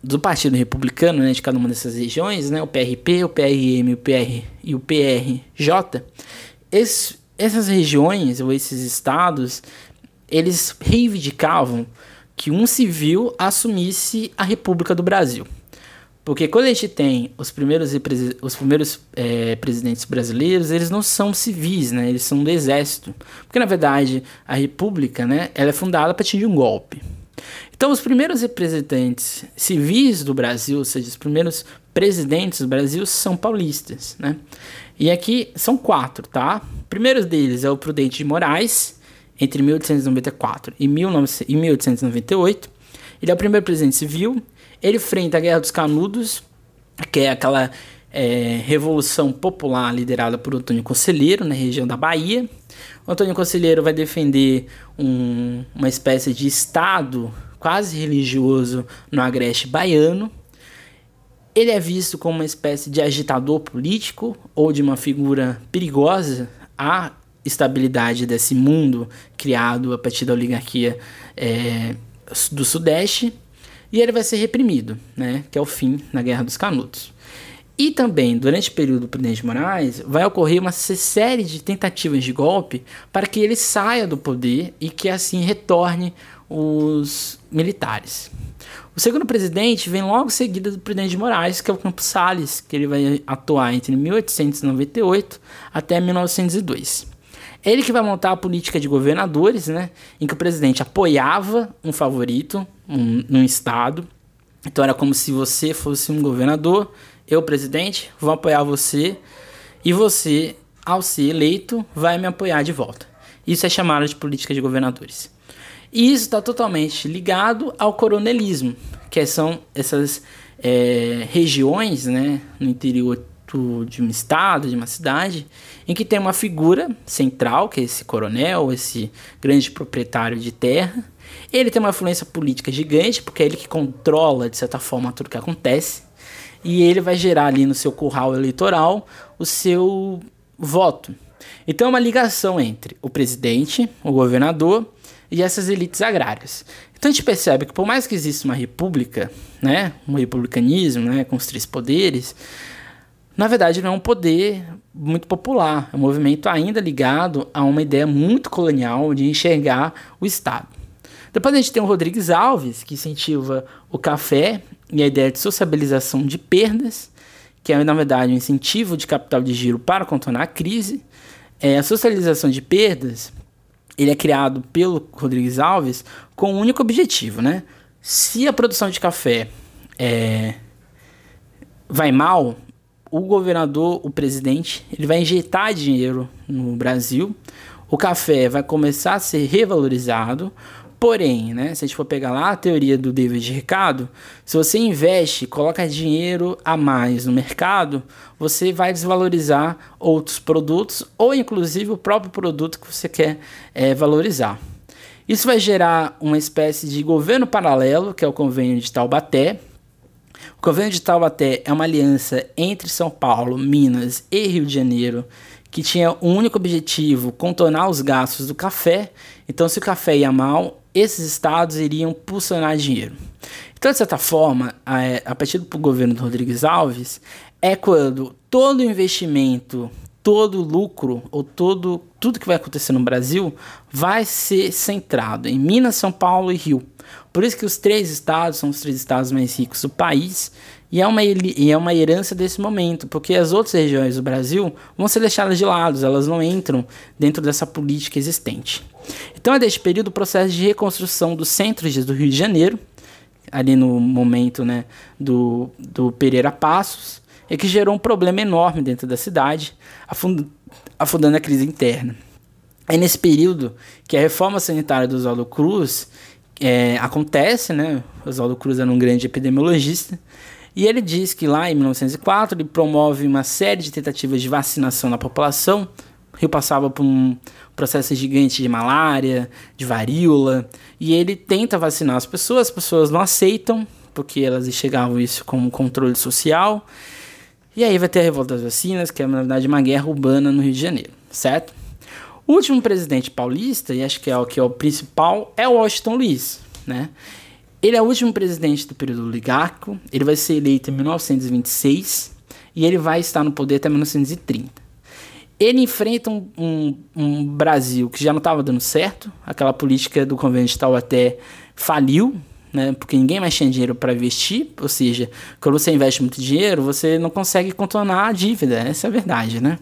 do Partido Republicano, né, de cada uma dessas regiões, né, o PRP, o PRM o PR, e o PRJ, esses, essas regiões ou esses estados eles reivindicavam que um civil assumisse a República do Brasil. Porque quando a gente tem os primeiros, os primeiros é, presidentes brasileiros, eles não são civis, né? Eles são do exército. Porque, na verdade, a república, né? Ela é fundada a partir de um golpe. Então, os primeiros representantes civis do Brasil, ou seja, os primeiros presidentes do Brasil, são paulistas, né? E aqui são quatro, tá? O primeiro deles é o Prudente de Moraes, entre 1894 e 1898. Ele é o primeiro presidente civil. Ele enfrenta a Guerra dos Canudos, que é aquela é, revolução popular liderada por Antônio Conselheiro, na região da Bahia. O Antônio Conselheiro vai defender um, uma espécie de Estado quase religioso no agreste baiano. Ele é visto como uma espécie de agitador político ou de uma figura perigosa a estabilidade desse mundo criado a partir da oligarquia é, do Sudeste e ele vai ser reprimido, né, que é o fim na Guerra dos Canudos. E também, durante o período do Prudente de Moraes, vai ocorrer uma série de tentativas de golpe para que ele saia do poder e que assim retorne os militares. O segundo presidente vem logo seguido do Prudente de Moraes, que é o Campos Salles, que ele vai atuar entre 1898 até 1902. Ele que vai montar a política de governadores, né? Em que o presidente apoiava um favorito um, num estado. Então era como se você fosse um governador, eu, presidente, vou apoiar você e você, ao ser eleito, vai me apoiar de volta. Isso é chamado de política de governadores. E isso está totalmente ligado ao coronelismo, que são essas é, regiões, né, no interior do, de um estado, de uma cidade, em que tem uma figura central, que é esse coronel, esse grande proprietário de terra. Ele tem uma influência política gigante, porque é ele que controla, de certa forma, tudo que acontece. E ele vai gerar ali no seu curral eleitoral o seu voto. Então é uma ligação entre o presidente, o governador e essas elites agrárias. Então a gente percebe que por mais que exista uma república, né, um republicanismo, né, com os três poderes, na verdade não é um poder muito popular, é um movimento ainda ligado a uma ideia muito colonial de enxergar o Estado. Depois a gente tem o Rodrigues Alves, que incentiva o café e a ideia de sociabilização de perdas, que é na verdade um incentivo de capital de giro para contornar a crise. É, a socialização de perdas ele é criado pelo Rodrigues Alves com um único objetivo, né? Se a produção de café é, vai mal, o governador, o presidente, ele vai injetar dinheiro no Brasil, o café vai começar a ser revalorizado, Porém, né, se a gente for pegar lá a teoria do David Ricardo, se você investe, coloca dinheiro a mais no mercado, você vai desvalorizar outros produtos ou inclusive o próprio produto que você quer é, valorizar. Isso vai gerar uma espécie de governo paralelo, que é o convênio de Taubaté. O convênio de Taubaté é uma aliança entre São Paulo, Minas e Rio de Janeiro que tinha um único objetivo, contornar os gastos do café. Então, se o café ia mal, esses estados iriam pulsionar dinheiro. Então, de certa forma, a, a partir do governo do Rodrigues Alves, é quando todo investimento, todo lucro, ou todo tudo que vai acontecer no Brasil, vai ser centrado em Minas, São Paulo e Rio. Por isso que os três estados são os três estados mais ricos do país, e é uma, e é uma herança desse momento, porque as outras regiões do Brasil vão ser deixadas de lado, elas não entram dentro dessa política existente. Então é deste período o processo de reconstrução dos centros do Rio de Janeiro, ali no momento né, do, do Pereira Passos, e que gerou um problema enorme dentro da cidade, afund, afundando a crise interna. É nesse período que a reforma sanitária do Oswaldo Cruz é, acontece, né? Oswaldo Cruz era um grande epidemiologista, e ele diz que lá em 1904 ele promove uma série de tentativas de vacinação na população. O Rio passava por um processo gigante de malária, de varíola, e ele tenta vacinar as pessoas, as pessoas não aceitam, porque elas enxergavam isso como controle social. E aí vai ter a revolta das vacinas, que é na verdade uma guerra urbana no Rio de Janeiro, certo? O último presidente paulista, e acho que é o que é o principal, é Washington Luiz, né? Ele é o último presidente do período oligárquico, ele vai ser eleito em 1926 e ele vai estar no poder até 1930. Ele enfrenta um, um, um Brasil que já não estava dando certo, aquela política do convênio de Taubaté faliu, né, porque ninguém mais tinha dinheiro para investir, ou seja, quando você investe muito dinheiro, você não consegue contornar a dívida, essa é a verdade, né?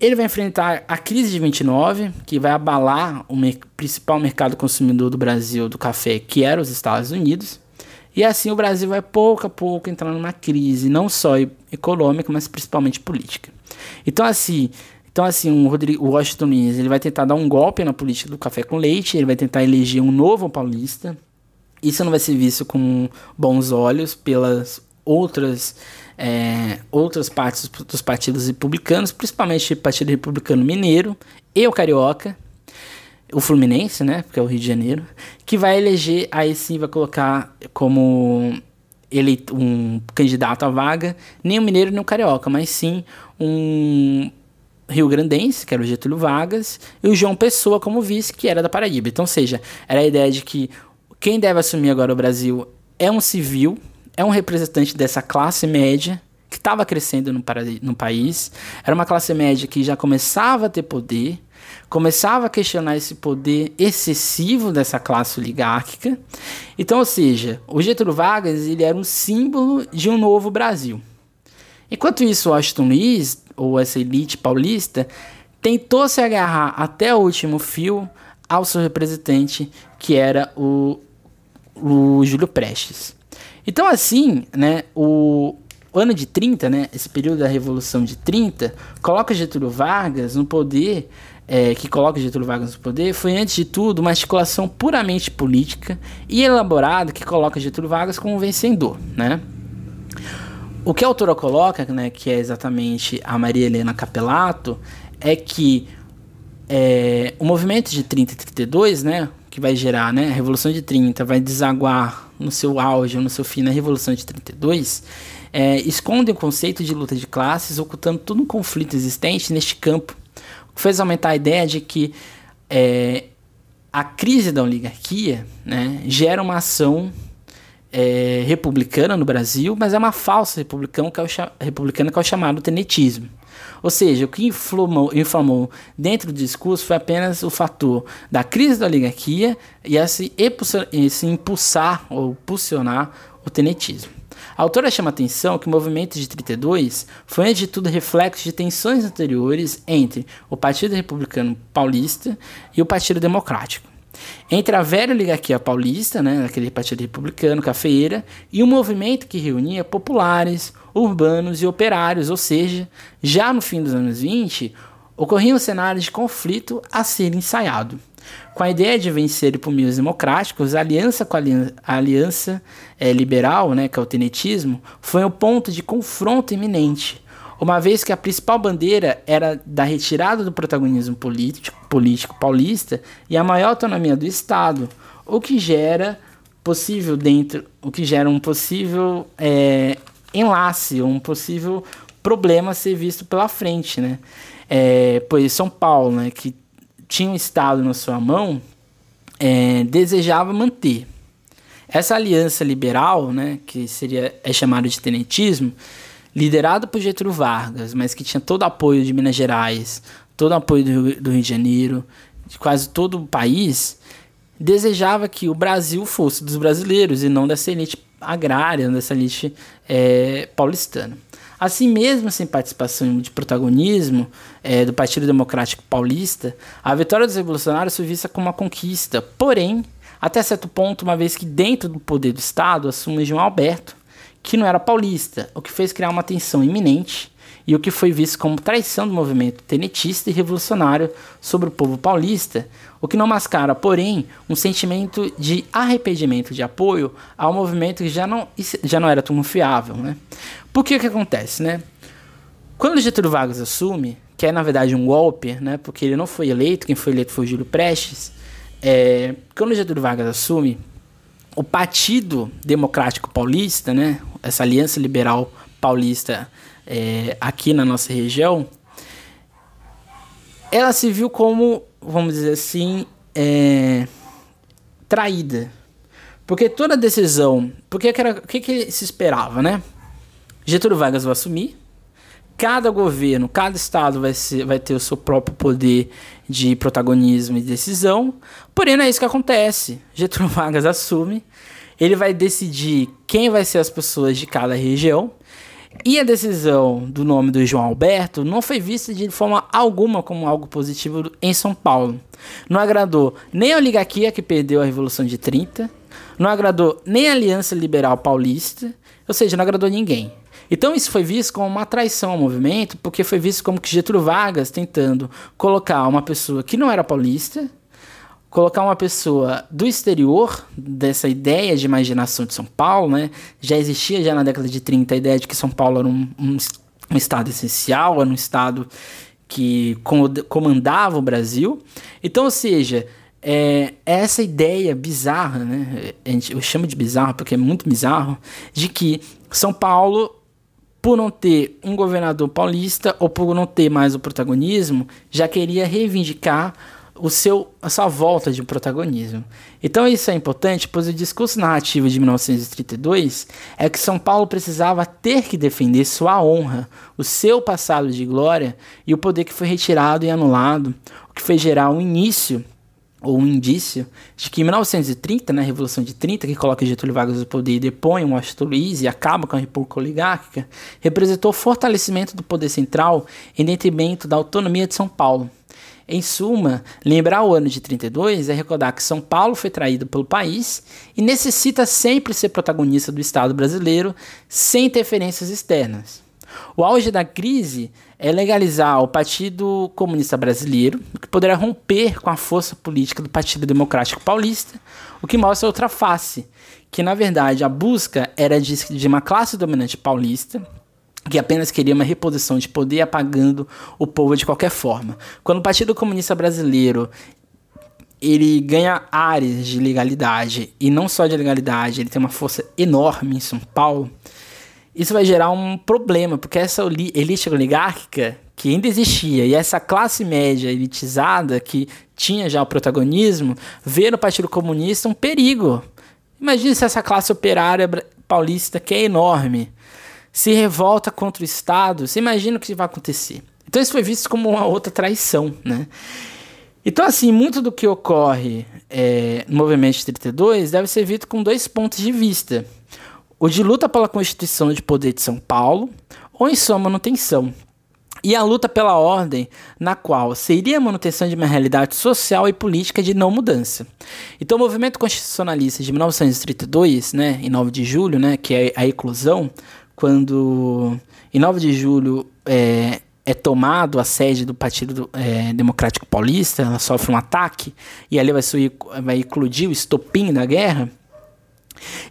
Ele vai enfrentar a crise de 29, que vai abalar o principal mercado consumidor do Brasil do café, que era os Estados Unidos. E assim o Brasil vai pouco a pouco entrar numa crise, não só econômica, mas principalmente política. Então assim, então assim, o, Rodrigo, o Washington Nunes, ele vai tentar dar um golpe na política do café com leite, ele vai tentar eleger um novo paulista. Isso não vai ser visto com bons olhos pelas outras é, outras partes dos partidos republicanos, principalmente o Partido Republicano Mineiro e o Carioca, o Fluminense, né, porque é o Rio de Janeiro, que vai eleger, aí sim vai colocar como ele um candidato à vaga, nem o Mineiro nem o Carioca, mas sim um Rio Grandense, que era o Getúlio Vargas, e o João Pessoa como vice, que era da Paraíba. Então, ou seja, era a ideia de que quem deve assumir agora o Brasil é um civil, é um representante dessa classe média que estava crescendo no, no país. Era uma classe média que já começava a ter poder, começava a questionar esse poder excessivo dessa classe oligárquica. Então, ou seja, o Getúlio Vargas ele era um símbolo de um novo Brasil. Enquanto isso, o Washington Luiz, ou essa elite paulista, tentou se agarrar até o último fio ao seu representante, que era o, o Júlio Prestes. Então, assim, né, o, ano de 30, né, esse período da Revolução de 30, coloca Getúlio Vargas no poder, é, que coloca Getúlio Vargas no poder, foi antes de tudo uma articulação puramente política e elaborada que coloca Getúlio Vargas como vencedor, né? O que a autora coloca, né, que é exatamente a Maria Helena Capelato, é que é, o movimento de 30 e 32, né, que vai gerar né, a Revolução de 30, vai desaguar no seu auge, no seu fim, na Revolução de 32, é, esconde o conceito de luta de classes, ocultando todo um conflito existente neste campo, o que fez aumentar a ideia de que é, a crise da oligarquia né, gera uma ação é, republicana no Brasil, mas é uma falsa republicana que é o, republicana que é o chamado tenetismo. Ou seja, o que inflamou, inflamou dentro do discurso foi apenas o fator da crise da oligarquia e esse, esse impulsar ou impulsionar o tenetismo. A autora chama atenção que o movimento de 32 foi, antes de tudo, reflexo de tensões anteriores entre o Partido Republicano Paulista e o Partido Democrático. Entre a velha oligarquia paulista, né, aquele partido republicano, cafeira, e um movimento que reunia populares, urbanos e operários, ou seja, já no fim dos anos 20, ocorria um cenário de conflito a ser ensaiado. Com a ideia de vencer por meios democráticos, a aliança com a aliança, a aliança é, liberal, né, que é o tenetismo, foi um ponto de confronto iminente, uma vez que a principal bandeira era da retirada do protagonismo político, político paulista e a maior autonomia do Estado, o que gera possível dentro, o que gera um possível é, enlace, um possível problema a ser visto pela frente, né? É, pois São Paulo, né, que tinha um Estado na sua mão, é, desejava manter essa aliança liberal, né, que seria é chamado de tenetismo, liderado por Getúlio Vargas, mas que tinha todo o apoio de Minas Gerais, todo o apoio do Rio, do Rio de Janeiro, de quase todo o país, desejava que o Brasil fosse dos brasileiros e não dessa elite agrária, dessa elite é, paulistana. Assim mesmo, sem participação de protagonismo é, do Partido Democrático Paulista, a vitória dos revolucionários foi vista como uma conquista, porém, até certo ponto, uma vez que dentro do poder do Estado assume João Alberto, que não era paulista, o que fez criar uma tensão iminente e o que foi visto como traição do movimento tenetista e revolucionário sobre o povo paulista, o que não mascara, porém, um sentimento de arrependimento de apoio ao movimento que já não, já não era tão confiável. Né? Por que que acontece? Né? Quando Getúlio Vargas assume, que é na verdade um golpe, né, porque ele não foi eleito, quem foi eleito foi o Júlio Prestes, é, quando Getúlio Vargas assume, o Partido Democrático Paulista, né, essa aliança liberal paulista é, aqui na nossa região, ela se viu como, vamos dizer assim, é, traída. Porque toda decisão. Porque que era, o que, que se esperava, né? Getúlio Vargas vai assumir. Cada governo, cada estado vai, ser, vai ter o seu próprio poder de protagonismo e decisão. Porém, não é isso que acontece. Getúlio Vargas assume ele vai decidir quem vai ser as pessoas de cada região. E a decisão do nome do João Alberto não foi vista de forma alguma como algo positivo em São Paulo. Não agradou nem a oligarquia que perdeu a Revolução de 30, não agradou nem a Aliança Liberal Paulista, ou seja, não agradou ninguém. Então isso foi visto como uma traição ao movimento, porque foi visto como que Getúlio Vargas tentando colocar uma pessoa que não era paulista colocar uma pessoa do exterior dessa ideia de imaginação de São Paulo, né? Já existia já na década de 30 a ideia de que São Paulo era um, um, um estado essencial, era um estado que comandava o Brasil. Então, ou seja, é, essa ideia bizarra, né? Eu chamo de bizarro porque é muito bizarro, de que São Paulo por não ter um governador paulista ou por não ter mais o protagonismo, já queria reivindicar o seu, a sua volta de protagonismo. Então isso é importante, pois o discurso narrativo de 1932 é que São Paulo precisava ter que defender sua honra, o seu passado de glória e o poder que foi retirado e anulado, o que fez gerar um início ou um indício de que em 1930, na né, Revolução de 30, que coloca Getúlio Vargas no poder e depõe Washington Luiz e acaba com a República Oligárquica, representou o fortalecimento do poder central em detrimento da autonomia de São Paulo. Em suma, lembrar o ano de 32 é recordar que São Paulo foi traído pelo país e necessita sempre ser protagonista do Estado brasileiro sem interferências externas. O auge da crise é legalizar o Partido Comunista Brasileiro, que poderá romper com a força política do Partido Democrático Paulista, o que mostra outra face, que na verdade a busca era de, de uma classe dominante paulista que apenas queria uma reposição de poder apagando o povo de qualquer forma. Quando o Partido Comunista Brasileiro ele ganha áreas de legalidade e não só de legalidade, ele tem uma força enorme em São Paulo. Isso vai gerar um problema, porque essa elite oligárquica que ainda existia e essa classe média elitizada que tinha já o protagonismo, vê no Partido Comunista um perigo. Imagine se essa classe operária paulista, que é enorme, se revolta contra o Estado, você imagina o que vai acontecer. Então isso foi visto como uma outra traição, né? Então, assim, muito do que ocorre é, no movimento de 32 deve ser visto com dois pontos de vista. O de luta pela Constituição de Poder de São Paulo, ou em sua manutenção, e a luta pela ordem, na qual seria a manutenção de uma realidade social e política de não mudança. Então, o movimento constitucionalista de 1932, né, em 9 de julho, né, que é a eclosão, quando em 9 de julho é, é tomado a sede do Partido é, Democrático Paulista, ela sofre um ataque e ali vai, subir, vai eclodir o estopim da guerra,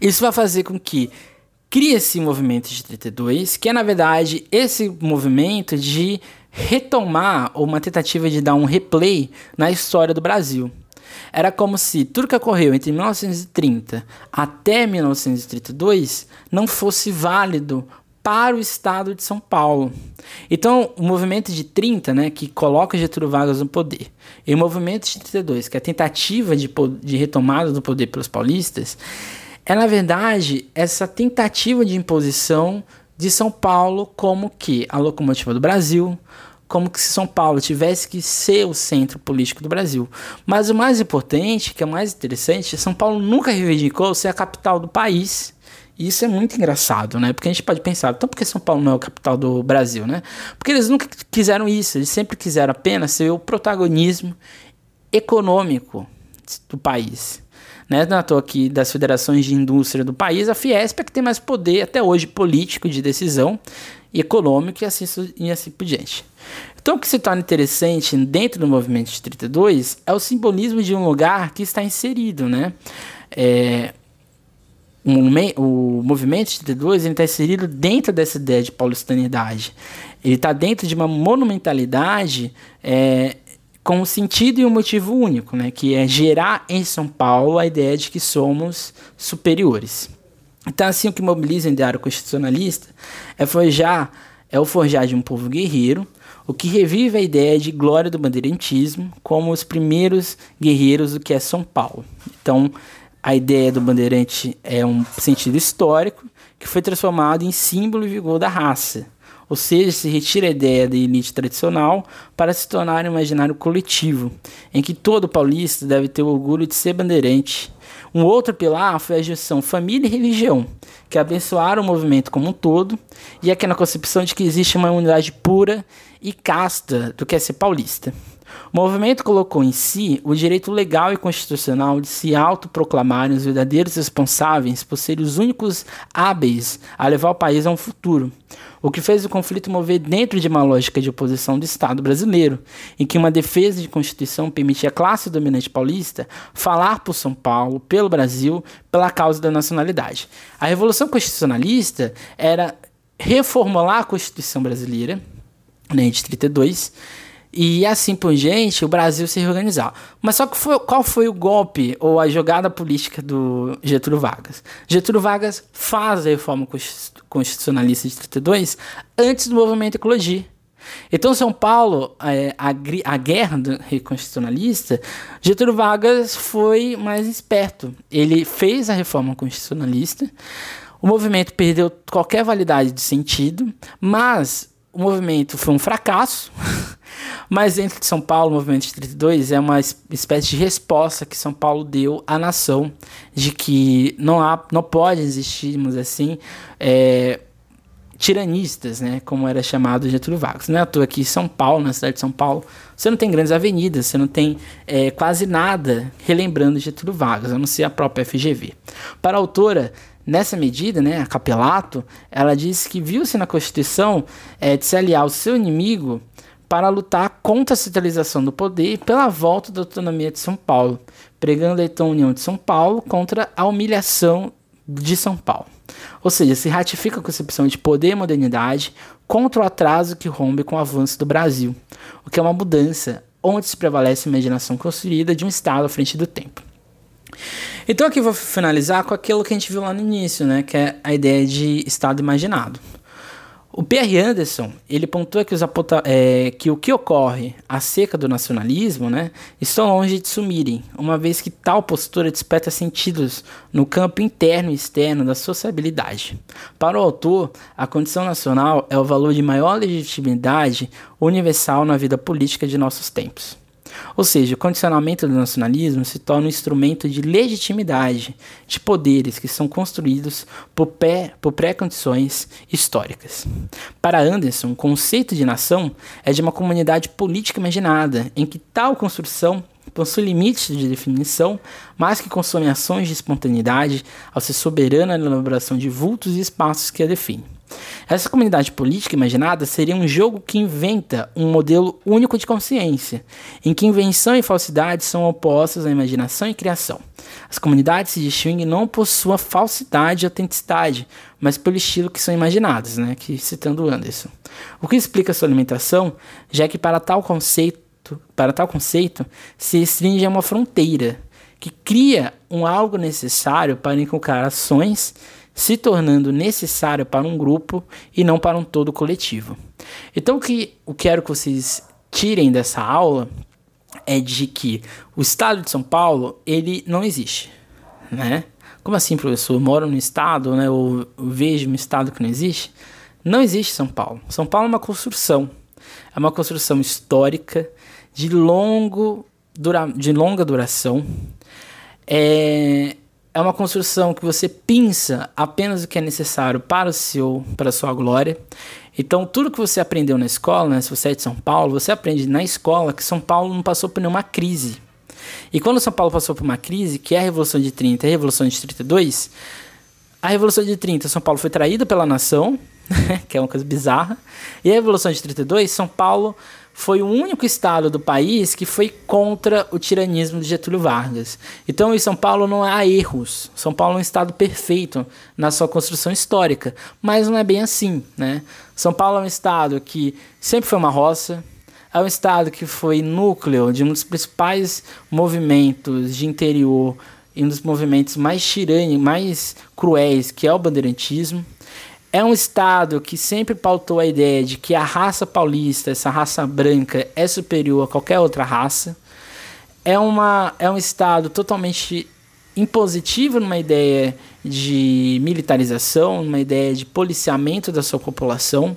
isso vai fazer com que cria esse movimento de 32, que é na verdade esse movimento de retomar ou uma tentativa de dar um replay na história do Brasil. Era como se tudo que ocorreu entre 1930 até 1932 não fosse válido para o estado de São Paulo. Então, o movimento de 30, né, que coloca Getúlio Vargas no poder, e o movimento de 32, que é a tentativa de, de retomada do poder pelos paulistas, é na verdade essa tentativa de imposição de São Paulo como que a locomotiva do Brasil, como que se São Paulo tivesse que ser o centro político do Brasil. Mas o mais importante, que é o mais interessante, São Paulo nunca reivindicou ser a capital do país. E isso é muito engraçado, né? Porque a gente pode pensar, então por que São Paulo não é a capital do Brasil, né? Porque eles nunca quiseram isso, eles sempre quiseram apenas ser o protagonismo econômico do país. Né? Não estou aqui das federações de indústria do país, a Fiesp é que tem mais poder até hoje político de decisão econômico e assim, e assim por diante. Então, o que se torna interessante dentro do movimento de 32 é o simbolismo de um lugar que está inserido, né? É, o, movimento de 32 está inserido dentro dessa ideia de paulistanidade. Ele está dentro de uma monumentalidade é, com um sentido e um motivo único, né, que é gerar em São Paulo a ideia de que somos superiores. Então, assim, o que mobiliza o ideário constitucionalista é forjar, é o forjar de um povo guerreiro, o que revive a ideia de glória do bandeirantismo como os primeiros guerreiros do que é São Paulo. Então, a ideia do bandeirante é um sentido histórico que foi transformado em símbolo e vigor da raça, ou seja, se retira a ideia da elite tradicional para se tornar um imaginário coletivo, em que todo paulista deve ter o orgulho de ser bandeirante. Um outro pilar foi a junção família e religião, que abençoaram o movimento como um todo, e aqui na concepção de que existe uma unidade pura e casta do que é ser paulista. O movimento colocou em si o direito legal e constitucional de se autoproclamarem os verdadeiros responsáveis por serem os únicos hábeis a levar o país a um futuro, o que fez o conflito mover dentro de uma lógica de oposição do Estado brasileiro, em que uma defesa de Constituição permitia à classe dominante paulista falar por São Paulo, pelo Brasil, pela causa da nacionalidade. A Revolução Constitucionalista era reformular a Constituição brasileira, né, de 32, e assim por diante, o Brasil se reorganizar. Mas só que foi, qual foi o golpe ou a jogada política do Getúlio Vargas? Getúlio Vargas faz a reforma constitucionalista de 32 antes do movimento Ecologia. Então, São Paulo, é, a, a guerra reconstitucionalista, Getúlio Vargas foi mais esperto. Ele fez a reforma constitucionalista, o movimento perdeu qualquer validade de sentido, mas o movimento foi um fracasso. *laughs* Mas dentro de São Paulo, o movimento de 32 é uma espécie de resposta que São Paulo deu à nação de que não há, não pode existirmos assim, é, tiranistas, né, como era chamado Getúlio Vargas. Não é à toa aqui em São Paulo, na cidade de São Paulo, você não tem grandes avenidas, você não tem é, quase nada relembrando Getúlio Vargas, a não ser a própria FGV. Para a autora, nessa medida, né, a Capelato, ela disse que viu-se na Constituição é, de se aliar ao seu inimigo para lutar contra a centralização do poder e pela volta da autonomia de São Paulo, pregando então a união de São Paulo contra a humilhação de São Paulo. Ou seja, se ratifica a concepção de poder e modernidade contra o atraso que rompe com o avanço do Brasil, o que é uma mudança onde se prevalece a imaginação construída de um Estado à frente do tempo. Então aqui vou finalizar com aquilo que a gente viu lá no início, né, que é a ideia de Estado imaginado. O Pierre Anderson, ele pontua que, é, que o que ocorre acerca do nacionalismo né, estão longe de sumirem, uma vez que tal postura desperta sentidos no campo interno e externo da sociabilidade. Para o autor, a condição nacional é o valor de maior legitimidade universal na vida política de nossos tempos. Ou seja, o condicionamento do nacionalismo se torna um instrumento de legitimidade de poderes que são construídos por, por pré-condições históricas. Para Anderson, o conceito de nação é de uma comunidade política imaginada, em que tal construção possui limites de definição, mas que consome ações de espontaneidade ao ser soberana na elaboração de vultos e espaços que a definem. Essa comunidade política imaginada seria um jogo que inventa um modelo único de consciência, em que invenção e falsidade são opostas à imaginação e criação. As comunidades se distinguem não por sua falsidade e autenticidade, mas pelo estilo que são imaginadas, né? que citando Anderson. O que explica sua alimentação, já que para tal conceito, para tal conceito se restringe a uma fronteira, que cria um algo necessário para inculcar ações se tornando necessário para um grupo e não para um todo coletivo. Então, o que eu quero que vocês tirem dessa aula é de que o estado de São Paulo, ele não existe, né? Como assim, professor? Eu moro no estado, né? Ou vejo um estado que não existe? Não existe São Paulo. São Paulo é uma construção. É uma construção histórica de longo dura, de longa duração. É, é uma construção que você pinça apenas o que é necessário para o seu, para a sua glória. Então, tudo que você aprendeu na escola, né, se você é de São Paulo, você aprende na escola que São Paulo não passou por nenhuma crise. E quando São Paulo passou por uma crise, que é a Revolução de 30 e a Revolução de 32, a Revolução de 30, São Paulo foi traído pela nação, *laughs* que é uma coisa bizarra, e a Revolução de 32, São Paulo foi o único estado do país que foi contra o tiranismo de Getúlio Vargas. Então, em São Paulo não há erros. São Paulo é um estado perfeito na sua construção histórica, mas não é bem assim, né? São Paulo é um estado que sempre foi uma roça, é um estado que foi núcleo de um dos principais movimentos de interior e um dos movimentos mais tirânicos, mais cruéis, que é o bandeirantismo. É um estado que sempre pautou a ideia de que a raça paulista, essa raça branca, é superior a qualquer outra raça. É, uma, é um estado totalmente impositivo numa ideia de militarização, numa ideia de policiamento da sua população.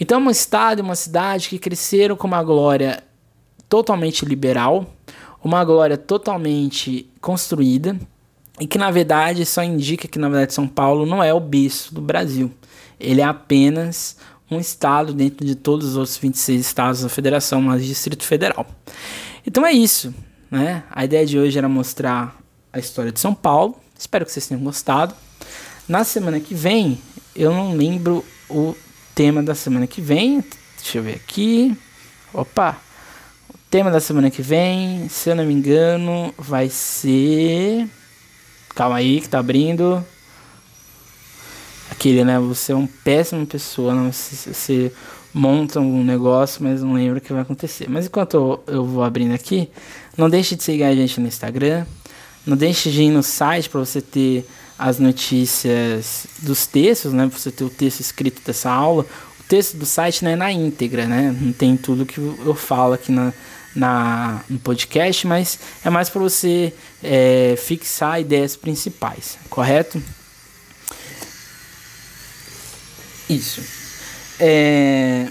Então, é um estado e uma cidade que cresceram com uma glória totalmente liberal, uma glória totalmente construída, e que na verdade só indica que na verdade São Paulo não é o berço do Brasil. Ele é apenas um estado dentro de todos os outros 26 estados da federação, mas Distrito Federal. Então é isso, né? A ideia de hoje era mostrar a história de São Paulo. Espero que vocês tenham gostado. Na semana que vem, eu não lembro o tema da semana que vem. Deixa eu ver aqui. Opa! O tema da semana que vem, se eu não me engano, vai ser Calma aí que tá abrindo. Aquele, né? Você é uma péssima pessoa, não? Você, você monta um negócio, mas não lembra o que vai acontecer. Mas enquanto eu, eu vou abrindo aqui, não deixe de seguir a gente no Instagram. Não deixe de ir no site para você ter as notícias dos textos, né? Pra você ter o texto escrito dessa aula. O texto do site não é na íntegra, né? Não tem tudo que eu falo aqui na, na, no podcast, mas é mais para você é, fixar ideias principais, correto? Isso. É...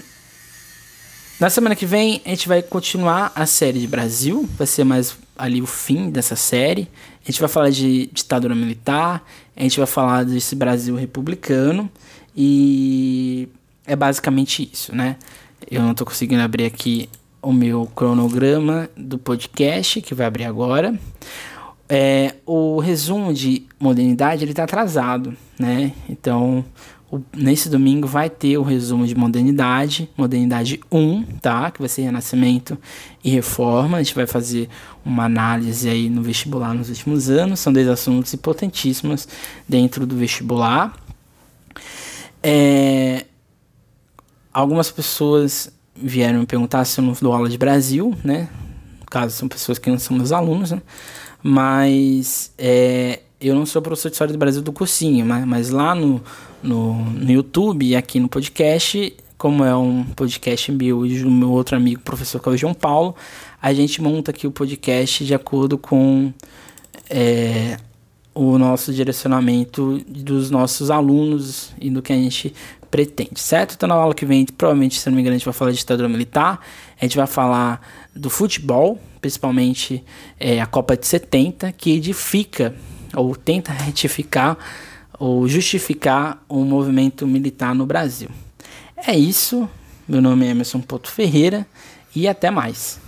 Na semana que vem a gente vai continuar a série de Brasil, vai ser mais ali o fim dessa série. A gente vai falar de ditadura militar, a gente vai falar desse Brasil republicano E é basicamente isso, né? Eu não estou conseguindo abrir aqui o meu cronograma do podcast, que vai abrir agora. É, o resumo de modernidade ele está atrasado, né? Então, o, nesse domingo vai ter o resumo de modernidade, modernidade 1, tá? Que vai ser renascimento e reforma. A gente vai fazer uma análise aí no vestibular nos últimos anos. São dois assuntos importantíssimos dentro do vestibular. É, algumas pessoas vieram me perguntar se eu não dou aula de Brasil, né? No caso, são pessoas que não são meus alunos, né? Mas é, eu não sou professor de História do Brasil do cursinho, mas, mas lá no, no, no YouTube e aqui no podcast, como é um podcast meu e do meu outro amigo, professor que é o João Paulo, a gente monta aqui o podcast de acordo com é, o nosso direcionamento dos nossos alunos e do que a gente pretende, certo? Então na aula que vem, provavelmente, se não me engano, a gente vai falar de ditadura militar, a gente vai falar do futebol, principalmente é, a Copa de 70, que edifica ou tenta *laughs* retificar ou justificar o um movimento militar no Brasil. É isso, meu nome é Emerson Poto Ferreira e até mais.